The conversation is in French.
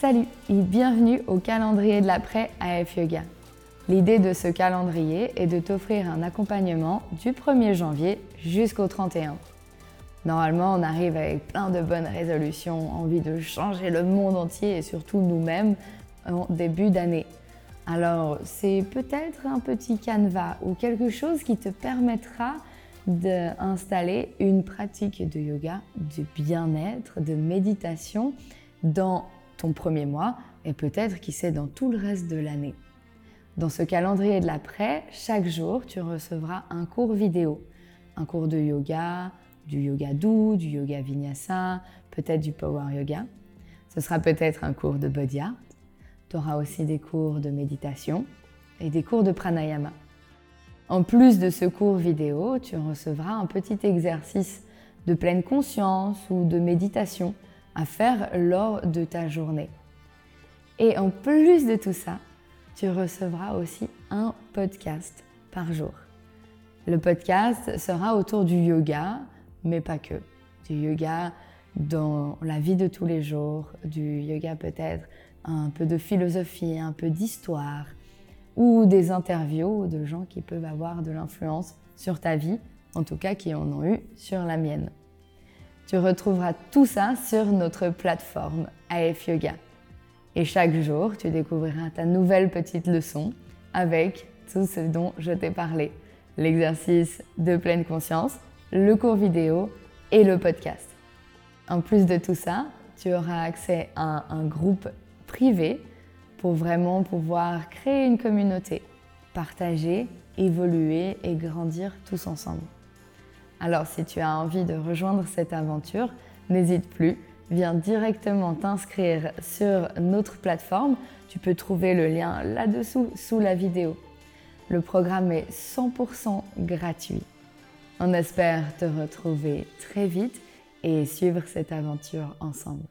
Salut et bienvenue au calendrier de l'après AF Yoga. L'idée de ce calendrier est de t'offrir un accompagnement du 1er janvier jusqu'au 31. Normalement, on arrive avec plein de bonnes résolutions, envie de changer le monde entier et surtout nous-mêmes en début d'année. Alors, c'est peut-être un petit canevas ou quelque chose qui te permettra d'installer une pratique de yoga, de bien-être, de méditation dans ton premier mois et peut-être qui sait dans tout le reste de l'année. Dans ce calendrier de l'après, chaque jour, tu recevras un cours vidéo, un cours de yoga, du yoga doux, du yoga vinyasa, peut-être du power yoga. Ce sera peut-être un cours de body art. Tu auras aussi des cours de méditation et des cours de pranayama. En plus de ce cours vidéo, tu recevras un petit exercice de pleine conscience ou de méditation à faire lors de ta journée. Et en plus de tout ça, tu recevras aussi un podcast par jour. Le podcast sera autour du yoga, mais pas que. Du yoga dans la vie de tous les jours, du yoga peut-être un peu de philosophie, un peu d'histoire, ou des interviews de gens qui peuvent avoir de l'influence sur ta vie, en tout cas qui en ont eu sur la mienne. Tu retrouveras tout ça sur notre plateforme AF Yoga. Et chaque jour, tu découvriras ta nouvelle petite leçon avec tout ce dont je t'ai parlé. L'exercice de pleine conscience, le cours vidéo et le podcast. En plus de tout ça, tu auras accès à un groupe privé pour vraiment pouvoir créer une communauté, partager, évoluer et grandir tous ensemble. Alors si tu as envie de rejoindre cette aventure, n'hésite plus, viens directement t'inscrire sur notre plateforme. Tu peux trouver le lien là-dessous sous la vidéo. Le programme est 100% gratuit. On espère te retrouver très vite et suivre cette aventure ensemble.